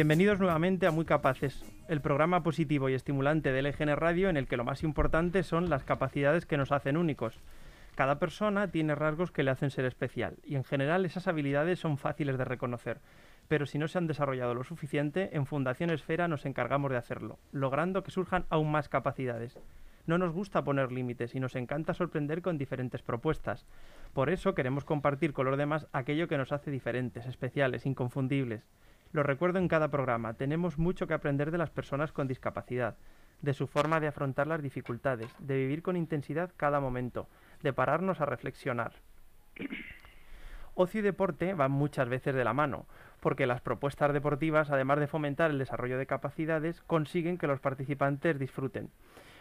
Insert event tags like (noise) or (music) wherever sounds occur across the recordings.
Bienvenidos nuevamente a Muy Capaces, el programa positivo y estimulante del EGN Radio en el que lo más importante son las capacidades que nos hacen únicos. Cada persona tiene rasgos que le hacen ser especial y en general esas habilidades son fáciles de reconocer, pero si no se han desarrollado lo suficiente, en Fundación Esfera nos encargamos de hacerlo, logrando que surjan aún más capacidades. No nos gusta poner límites y nos encanta sorprender con diferentes propuestas. Por eso queremos compartir con los demás aquello que nos hace diferentes, especiales, inconfundibles. Lo recuerdo en cada programa, tenemos mucho que aprender de las personas con discapacidad, de su forma de afrontar las dificultades, de vivir con intensidad cada momento, de pararnos a reflexionar. Ocio y deporte van muchas veces de la mano, porque las propuestas deportivas, además de fomentar el desarrollo de capacidades, consiguen que los participantes disfruten.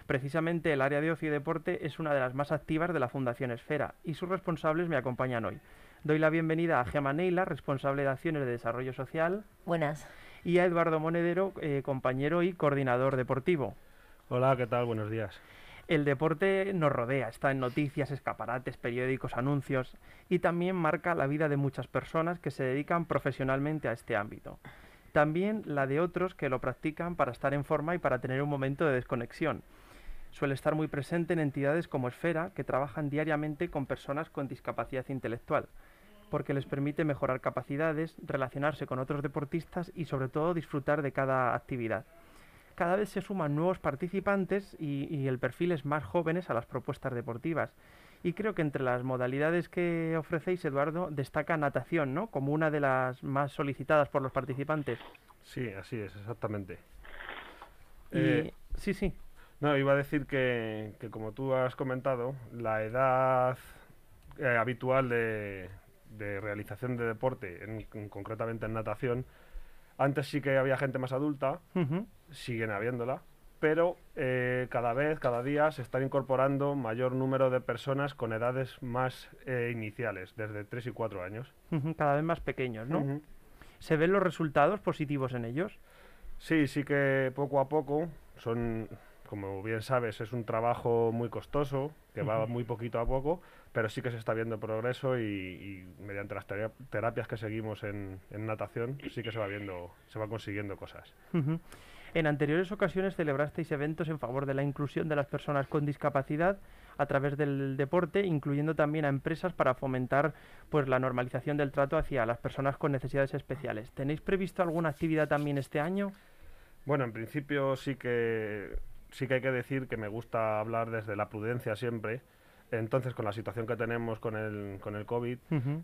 Precisamente el área de ocio y deporte es una de las más activas de la Fundación Esfera y sus responsables me acompañan hoy. Doy la bienvenida a Gemma Neila, responsable de acciones de desarrollo social. Buenas. Y a Eduardo Monedero, eh, compañero y coordinador deportivo. Hola, ¿qué tal? Buenos días. El deporte nos rodea, está en noticias, escaparates, periódicos, anuncios y también marca la vida de muchas personas que se dedican profesionalmente a este ámbito. También la de otros que lo practican para estar en forma y para tener un momento de desconexión. Suele estar muy presente en entidades como Esfera, que trabajan diariamente con personas con discapacidad intelectual porque les permite mejorar capacidades, relacionarse con otros deportistas y sobre todo disfrutar de cada actividad. Cada vez se suman nuevos participantes y, el perfil es más jóvenes a las propuestas deportivas. Y creo que entre las modalidades que ofrecéis, Eduardo, destaca natación, ¿no? Como una de las más solicitadas por los participantes. Sí, así es, exactamente. Eh, sí, sí. No, iba a decir que, como tú has comentado, la edad eh, habitual de, de realización de deporte, en, concretamente en natación, antes sí que había gente más adulta, siguen habiéndola, pero eh, cada vez, cada día se están incorporando mayor número de personas con edades más eh, iniciales, desde 3 y 4 años. cada vez más pequeños, ¿no? ¿Se ven los resultados positivos en ellos? Sí, sí que poco a poco son como bien sabes, es un trabajo muy costoso, que va muy poquito a poco, pero sí que se está viendo progreso y, mediante las terapias que seguimos en, natación, sí que se va viendo, se va consiguiendo cosas. En anteriores ocasiones celebrasteis eventos en favor de la inclusión de las personas con discapacidad a través del deporte, incluyendo también a empresas para fomentar pues la normalización del trato hacia las personas con necesidades especiales. ¿Tenéis previsto alguna actividad también este año? Bueno, en principio sí que sí que hay que decir que me gusta hablar desde la prudencia siempre. Entonces, con la situación que tenemos con el, con el COVID,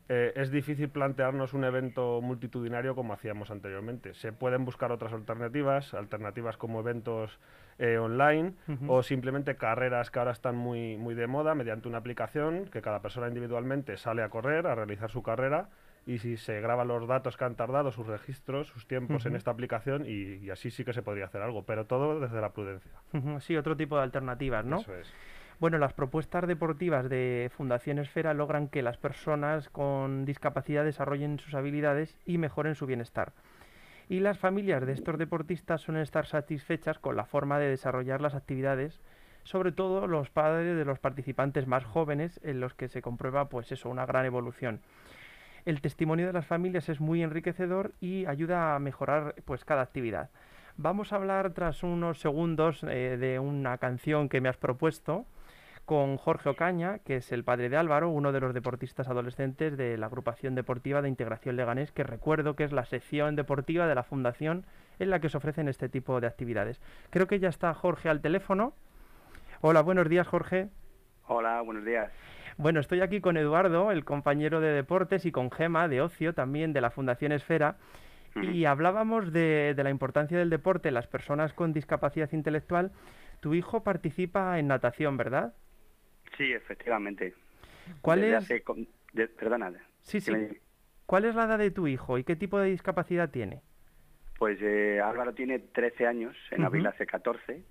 eh, es difícil plantearnos un evento multitudinario como hacíamos anteriormente. Se pueden buscar otras alternativas, alternativas como eventos eh, online o simplemente carreras que ahora están muy, muy de moda mediante una aplicación que cada persona individualmente sale a correr, a realizar su carrera y si se graban los datos que han tardado, sus registros, sus tiempos en esta aplicación y, así sí que se podría hacer algo, pero todo desde la prudencia. Sí, otro tipo de alternativas, ¿no? Eso es. Bueno, las propuestas deportivas de Fundación Esfera logran que las personas con discapacidad desarrollen sus habilidades y mejoren su bienestar. Y las familias de estos deportistas suelen estar satisfechas con la forma de desarrollar las actividades, sobre todo los padres de los participantes más jóvenes en los que se comprueba pues eso, una gran evolución el testimonio de las familias es muy enriquecedor y ayuda a mejorar pues cada actividad. Vamos a hablar tras unos segundos eh, de una canción que me has propuesto con Jorge Ocaña, que es el padre de Álvaro, uno de los deportistas adolescentes de la agrupación deportiva de integración Leganés, que recuerdo que es la sección deportiva de la fundación en la que se ofrecen este tipo de actividades. Creo que ya está Jorge al teléfono. Hola, buenos días Jorge. Hola, buenos días. Bueno, estoy aquí con Eduardo, el compañero de deportes, y con Gema, de ocio, también de la Fundación Esfera. Y hablábamos de, la importancia del deporte en las personas con discapacidad intelectual. Tu hijo participa en natación, ¿verdad? Sí, efectivamente. ¿Cuál es? perdona. Sí, sí. ¿Cuál es la edad de tu hijo y qué tipo de discapacidad tiene? Pues eh, Álvaro tiene 13 años, en abril hace 14,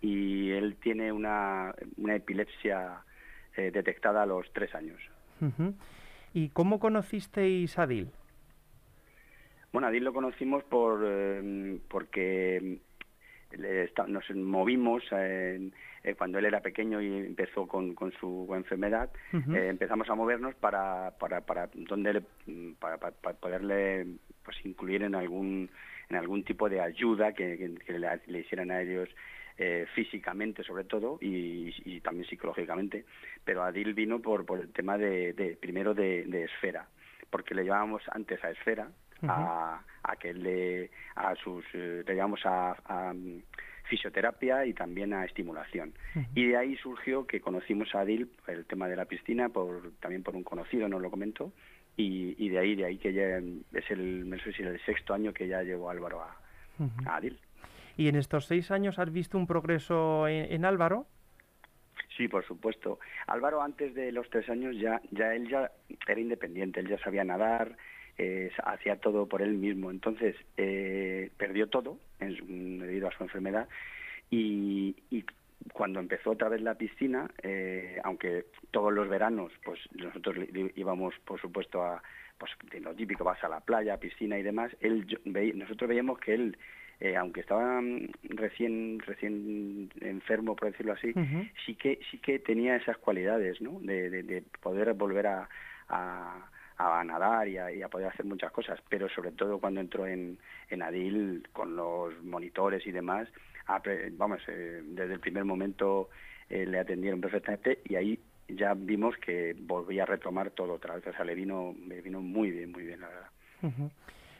y él tiene una, una epilepsia eh, detectada a los tres años. ¿Y cómo conocisteis a Dil? Bueno, Adil lo conocimos por porque nos movimos eh, cuando él era pequeño y empezó con, su enfermedad, eh, empezamos a movernos para, para, para, donde para, poderle pues incluir en algún en algún tipo de ayuda que, le, hicieran a ellos eh, físicamente sobre todo y, también psicológicamente pero Adil vino por, por el tema de, primero de, esfera porque le llevábamos antes a esfera a, a, que le a sus eh, le llevamos a, mm, fisioterapia y también a estimulación. Y de ahí surgió que conocimos a Adil el tema de la piscina por también por un conocido nos lo comentó y, de ahí de ahí que ya es el no sé si el sexto año que ya llevo Álvaro a, Adil y en estos seis años has visto un progreso en, Álvaro Sí, por supuesto. Álvaro antes de los tres años ya, ya él ya era independiente, él ya sabía nadar, eh, hacía todo por él mismo. Entonces, eh, perdió todo en debido a su enfermedad y, cuando empezó otra vez la piscina, eh, aunque todos los veranos, pues nosotros íbamos, por supuesto, a pues de lo típico, vas a la playa, piscina y demás, él, nosotros veíamos que él aunque estaba mm, recién recién enfermo por decirlo así sí que sí que tenía esas cualidades no de, poder volver a, a nadar y a, poder hacer muchas cosas, pero sobre todo cuando entró en, en Adil con los monitores y demás, vamos, eh, desde el primer momento eh, le atendieron perfectamente y ahí ya vimos que volvía a retomar todo otra vez, o sea, le vino, le vino muy bien, muy bien, la verdad.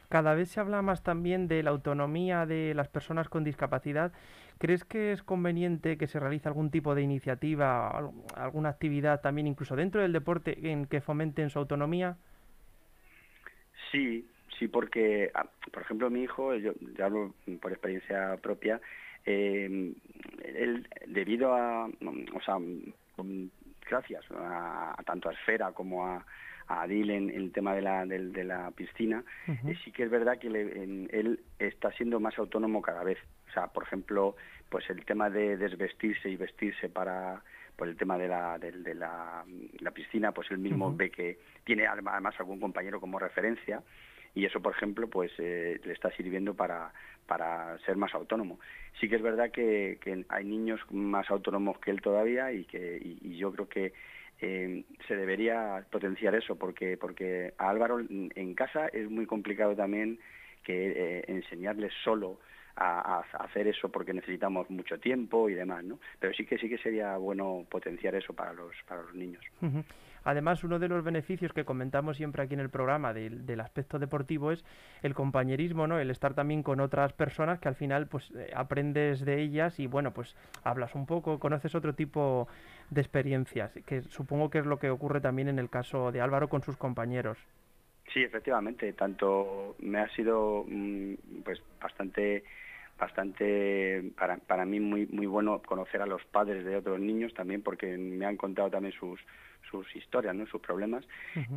Cada vez se habla más también de la autonomía de las personas con discapacidad. ¿Crees que es conveniente que se realice algún tipo de iniciativa, alguna actividad también incluso dentro del deporte en que fomenten su autonomía? Sí, sí, porque, ah, por ejemplo, mi hijo, yo ya hablo por experiencia propia, eh, él, debido a, o sea, gracias a, tanto a Esfera como a, a Adil en, el tema de la, de, la piscina, eh, sí que es verdad que él está siendo más autónomo cada vez. O sea, por ejemplo, pues el tema de desvestirse y vestirse para por el tema de la, de, la, piscina, pues él mismo ve que tiene además algún compañero como referencia y eso, por ejemplo, pues eh, le está sirviendo para, para ser más autónomo. Sí que es verdad que, hay niños más autónomos que él todavía y que y, yo creo que eh, se debería potenciar eso porque porque a Álvaro en casa es muy complicado también que eh, enseñarle solo a, hacer eso porque necesitamos mucho tiempo y demás, ¿no? Pero sí que sí que sería bueno potenciar eso para los para los niños. Además, uno de los beneficios que comentamos siempre aquí en el programa del, aspecto deportivo es el compañerismo, ¿no? El estar también con otras personas que al final pues eh, aprendes de ellas y bueno, pues hablas un poco, conoces otro tipo de experiencias, que supongo que es lo que ocurre también en el caso de Álvaro con sus compañeros. Sí, efectivamente, tanto me ha sido mm, pues bastante bastante para, para mí muy muy bueno conocer a los padres de otros niños también porque me han contado también sus sus historias, ¿no? sus problemas.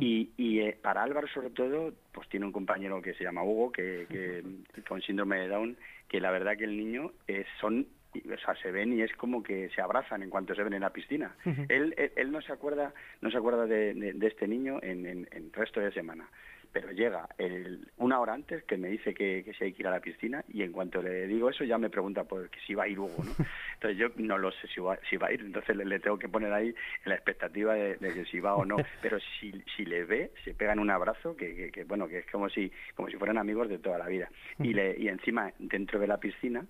Y, y eh, para Álvaro, sobre todo, pues tiene un compañero que se llama Hugo, que, que con síndrome de Down, que la verdad que el niño eh, son o sea, se ven y es como que se abrazan en cuanto se ven en la piscina. él, él, no se acuerda, no se acuerda de, de, este niño en, en, en, resto de semana pero llega el, una hora antes que me dice que, que si hay que ir a la piscina y en cuanto le digo eso ya me pregunta por que si va a ir Hugo, ¿no? (laughs) Entonces yo no lo sé si va, si va a ir, entonces le, tengo que poner ahí en la expectativa de, que si va o no, (laughs) pero si, si le ve, se pegan un abrazo que, que, bueno, que es como si, como si fueran amigos de toda la vida. Y, le, y encima, dentro de la piscina,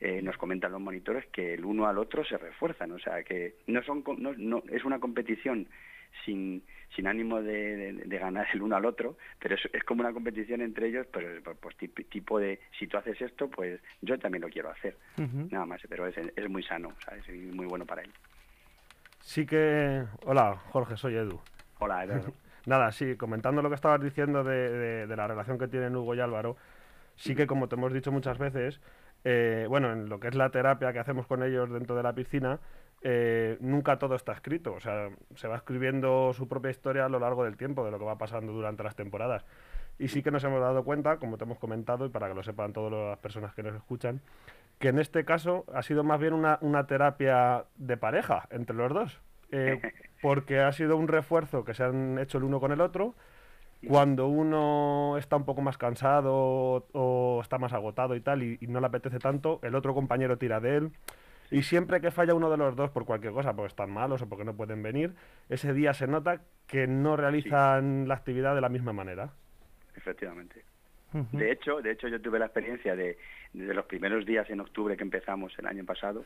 eh, nos comentan los monitores que el uno al otro se refuerzan, o sea que no son no, no es una competición sin, sin ánimo de, ganar el uno al otro, pero es, es como una competición entre ellos, pues, pues, pues tipo de, si tú haces esto, pues yo también lo quiero hacer, nada más, pero es, es muy sano, ¿sabes? Y muy bueno para él. Sí que... Hola, Jorge, soy Edu. Hola, Edu. (laughs) Nada, sí, comentando lo que estabas diciendo de, de, la relación que tienen Hugo y Álvaro, sí que como te hemos dicho muchas veces, eh, bueno, en lo que es la terapia que hacemos con ellos dentro de la piscina, eh, nunca todo está escrito. O sea, se va escribiendo su propia historia a lo largo del tiempo, de lo que va pasando durante las temporadas. Y sí que nos hemos dado cuenta, como te hemos comentado, y para que lo sepan todas las personas que nos escuchan, que en este caso ha sido más bien una, terapia de pareja entre los dos. Eh, (laughs) porque ha sido un refuerzo que se han hecho el uno con el otro Cuando uno está un poco más cansado o, está más agotado y tal, y, no le apetece tanto, el otro compañero tira de él. Y siempre que falla uno de los dos por cualquier cosa, porque están malos o porque no pueden venir, ese día se nota que no realizan la actividad de la misma manera. Efectivamente. De hecho, de hecho yo tuve la experiencia de desde los primeros días en octubre que empezamos el año pasado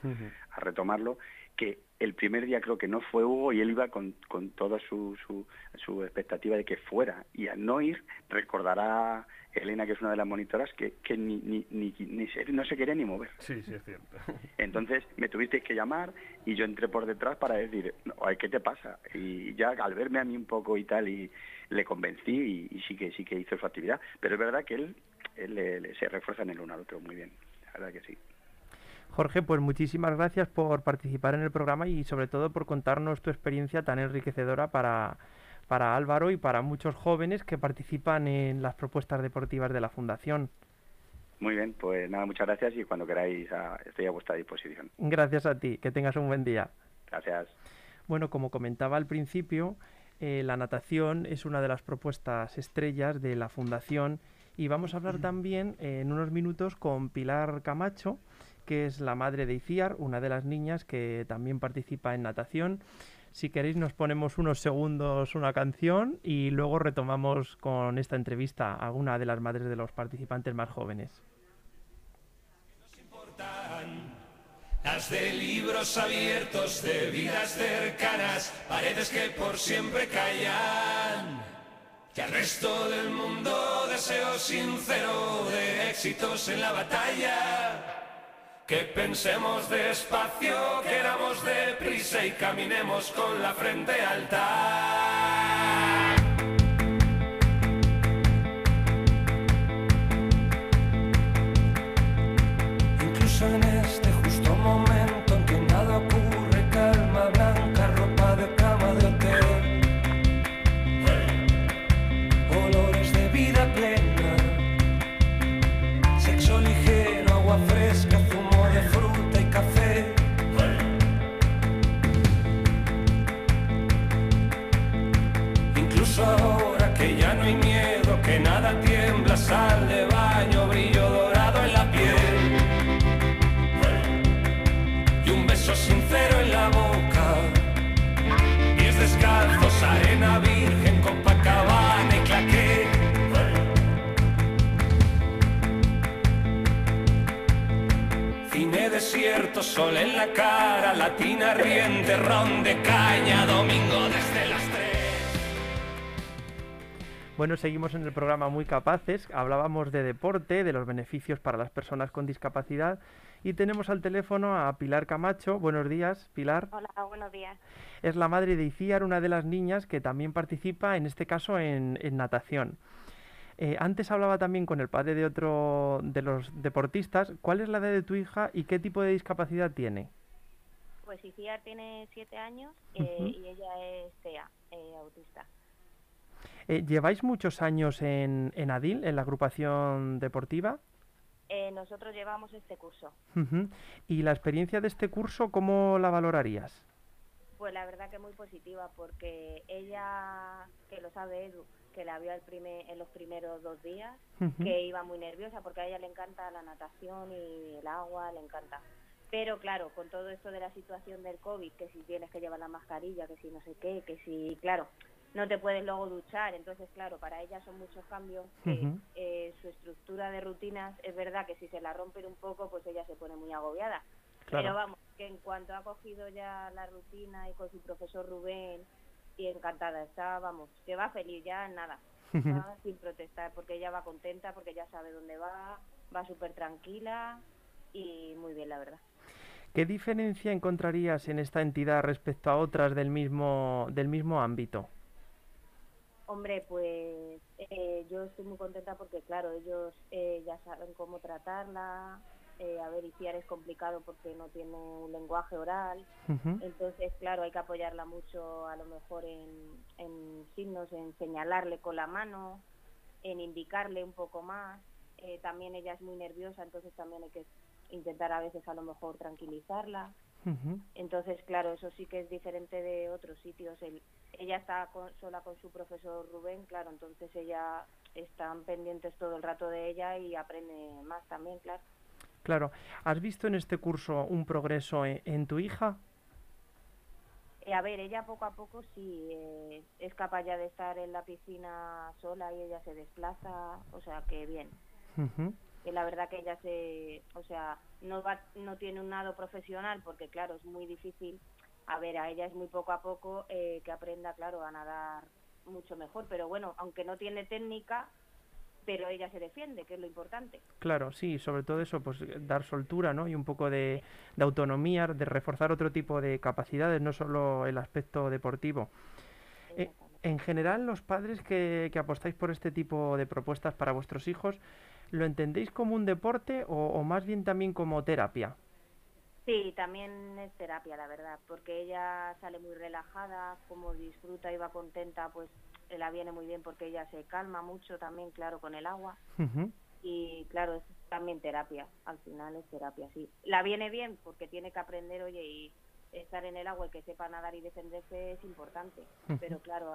a retomarlo, que el primer día creo que no fue Hugo y él iba con, con toda su, su, su, expectativa de que fuera y al no ir recordará Elena, que es una de las monitoras, que, que ni, ni, ni, ni no se quería ni mover. Sí, sí, es cierto. (laughs) Entonces me tuviste que llamar y yo entré por detrás para decir, ay, ¿qué te pasa? Y ya al verme a mí un poco y tal, y le convencí y, sí que sí que hizo su actividad. Pero es verdad que él, él se refuerza en el uno al otro muy bien, la verdad que sí. Jorge, pues muchísimas gracias por participar en el programa y sobre todo por contarnos tu experiencia tan enriquecedora para, para Álvaro y para muchos jóvenes que participan en las propuestas deportivas de la Fundación. Muy bien, pues nada, muchas gracias y cuando queráis ah, estoy a vuestra disposición. Gracias a ti, que tengas un buen día. Gracias. Bueno, como comentaba al principio, eh, la natación es una de las propuestas estrellas de la Fundación y vamos a hablar también en unos minutos con Pilar Camacho, que es la madre de Iciar, una de las niñas que también participa en natación. Si queréis nos ponemos unos segundos una canción y luego retomamos con esta entrevista a una de las madres de los participantes más jóvenes. Las de libros abiertos, de vidas cercanas, paredes que por siempre callan. Y al resto del mundo deseo sincero de éxitos en la batalla. Que pensemos despacio, queramos deprisa y caminemos con la frente alta. No miedo, que nada tiembla, sal de baño, brillo dorado en la piel. Y un beso sincero en la boca, pies descalzos, arena virgen, Copacabana y claqué. Cine desierto, sol en la cara, latina riente, ron de caña, domingo desde las. Bueno, seguimos en el programa Muy Capaces. Hablábamos de deporte, de los beneficios para las personas con discapacidad. Y tenemos al teléfono a Pilar Camacho. Buenos días, Pilar. Hola, buenos días. Es la madre de Iciar, una de las niñas que también participa, en este caso, en, en natación. Eh, antes hablaba también con el padre de otro de los deportistas. ¿Cuál es la edad de tu hija y qué tipo de discapacidad tiene? Pues Iciar tiene siete años eh, y ella es TEA, eh, autista. ¿Lleváis muchos años en, en ADIL, en la agrupación deportiva? nosotros llevamos este curso. ¿Y la experiencia de este curso cómo la valorarías? Pues la verdad que muy positiva porque ella, que lo sabe Edu, que la vio el primer, en los primeros dos días, que iba muy nerviosa porque a ella le encanta la natación y el agua, le encanta. Pero claro, con todo esto de la situación del COVID, que si tienes que llevar la mascarilla, que si no sé qué, que si, claro, no te puedes luego duchar, entonces claro, para ella son muchos cambios. eh, su estructura de rutinas es verdad que si se la rompen un poco, pues ella se pone muy agobiada. Pero vamos, que en cuanto ha cogido ya la rutina y con su profesor Rubén y encantada está, vamos, que va feliz ya, nada, va sin protestar, porque ella va contenta, porque ya sabe dónde va, va súper tranquila y muy bien, la verdad. ¿Qué diferencia encontrarías en esta entidad respecto a otras del mismo, del mismo ámbito? Hombre, pues eh, yo estoy muy contenta porque, claro, ellos eh, ya saben cómo tratarla, eh, a ver, Iciar es complicado porque no tiene un lenguaje oral, entonces, claro, hay que apoyarla mucho a lo mejor en, signos, en señalarle con la mano, en indicarle un poco más. Eh, también ella es muy nerviosa, entonces también hay que intentar a veces a lo mejor tranquilizarla. Entonces, claro, eso sí que es diferente de otros sitios. El, ella está sola con su profesor Rubén, claro, entonces ella están pendientes todo el rato de ella y aprende más también, claro. Claro, ¿has visto en este curso un progreso en, tu hija? Eh, a ver, ella poco a poco sí eh, es capaz ya de estar en la piscina sola y ella se desplaza, o sea que bien. Y la verdad que ella se, o sea, no va, no tiene un nado profesional porque claro es muy difícil a ver, a ella es muy poco a poco eh, que aprenda, claro, a nadar mucho mejor, pero bueno, aunque no tiene técnica, pero ella se defiende, que es lo importante. Claro, sí, sobre todo eso, pues dar soltura, ¿no? Y un poco de, autonomía, de reforzar otro tipo de capacidades, no solo el aspecto deportivo. Eh, en general, los padres que, que, apostáis por este tipo de propuestas para vuestros hijos, ¿lo entendéis como un deporte o más bien también como terapia? Sí, también es terapia, la verdad, porque ella sale muy relajada, como disfruta y va contenta, pues la viene muy bien porque ella se calma mucho también, claro, con el agua. Y claro, es también terapia, al final es terapia, sí. La viene bien porque tiene que aprender, oye, y estar en el agua y que sepa nadar y defenderse es importante, pero claro,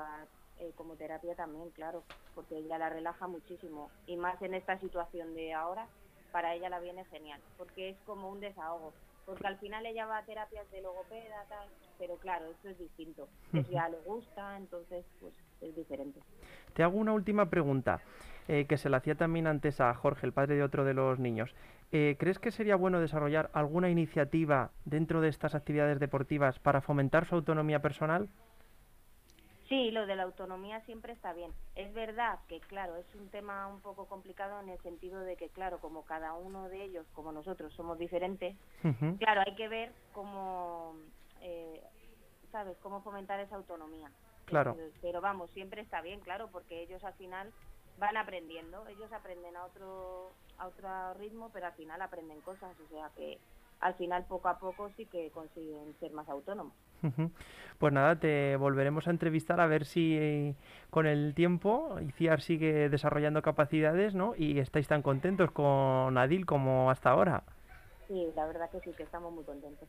eh, como terapia también, claro, porque ella la relaja muchísimo. Y más en esta situación de ahora, para ella la viene genial, porque es como un desahogo porque al final ella va a terapias de logopeda, tal, pero claro, esto es distinto. Si ya le gusta, entonces pues es diferente. Te hago una última pregunta, eh, que se la hacía también antes a Jorge, el padre de otro de los niños. Eh, ¿Crees que sería bueno desarrollar alguna iniciativa dentro de estas actividades deportivas para fomentar su autonomía personal? Sí, lo de la autonomía siempre está bien. Es verdad que, claro, es un tema un poco complicado en el sentido de que, claro, como cada uno de ellos, como nosotros, somos diferentes, claro, hay que ver cómo, eh, ¿sabes?, cómo fomentar esa autonomía. Claro. Pero, vamos, siempre está bien, claro, porque ellos al final van aprendiendo, ellos aprenden a otro, a otro ritmo, pero al final aprenden cosas, o sea que al final poco a poco sí que consiguen ser más autónomos. Pues nada, te volveremos a entrevistar a ver si eh, con el tiempo ICIAR sigue desarrollando capacidades ¿no? y estáis tan contentos con Adil como hasta ahora. Sí, la verdad que sí, que estamos muy contentos.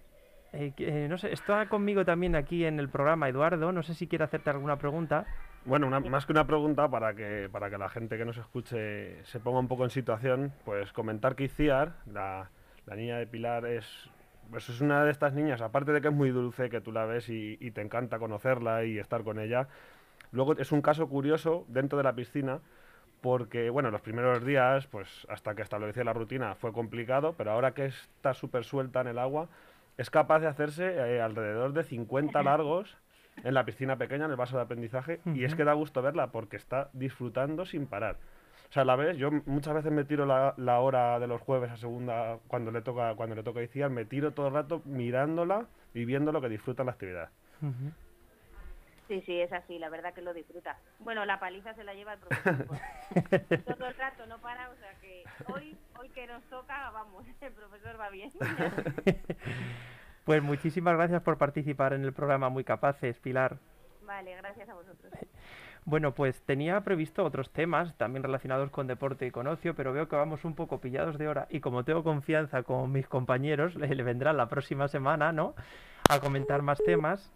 Eh, eh, no sé, está conmigo también aquí en el programa Eduardo, no sé si quiere hacerte alguna pregunta. Bueno, más que una pregunta para que, para que la gente que nos escuche se ponga un poco en situación, pues comentar que ICIAR, la, la niña de Pilar, es pues es una de estas niñas, aparte de que es muy dulce, que tú la ves y, te encanta conocerla y estar con ella. Luego es un caso curioso dentro de la piscina, porque, bueno, los primeros días, pues hasta que establecía la rutina fue complicado, pero ahora que está súper suelta en el agua, es capaz de hacerse eh, alrededor de 50 largos en la piscina pequeña, en el vaso de aprendizaje, y es que da gusto verla porque está disfrutando sin parar. O sea, la vez, yo muchas veces me tiro la, la, hora de los jueves a segunda, cuando le toca cuando le toca iniciar, me tiro todo el rato mirándola y viendo lo que disfruta la actividad. Sí, sí, es así, la verdad que lo disfruta. Bueno, la paliza se la lleva el profesor. (laughs) Pues. todo el rato, no para, o sea que hoy, hoy que nos toca, vamos, (laughs) el profesor va bien. (laughs) pues muchísimas gracias por participar en el programa Muy Capaces, Pilar. Vale, gracias a vosotros. Bueno, pues tenía previsto otros temas también relacionados con deporte y con ocio, pero veo que vamos un poco pillados de hora y como tengo confianza con mis compañeros, (laughs) le, le vendrán la próxima semana, ¿no? A comentar más temas.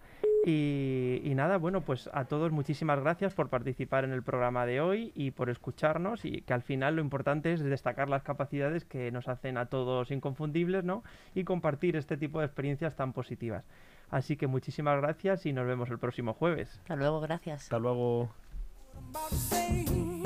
Y, nada, bueno, pues a todos muchísimas gracias por participar en el programa de hoy y por escucharnos y que al final lo importante es destacar las capacidades que nos hacen a todos inconfundibles, ¿no? Y compartir este tipo de experiencias tan positivas. Así que muchísimas gracias y nos vemos el próximo jueves. Hasta luego, gracias. Hasta luego. about to say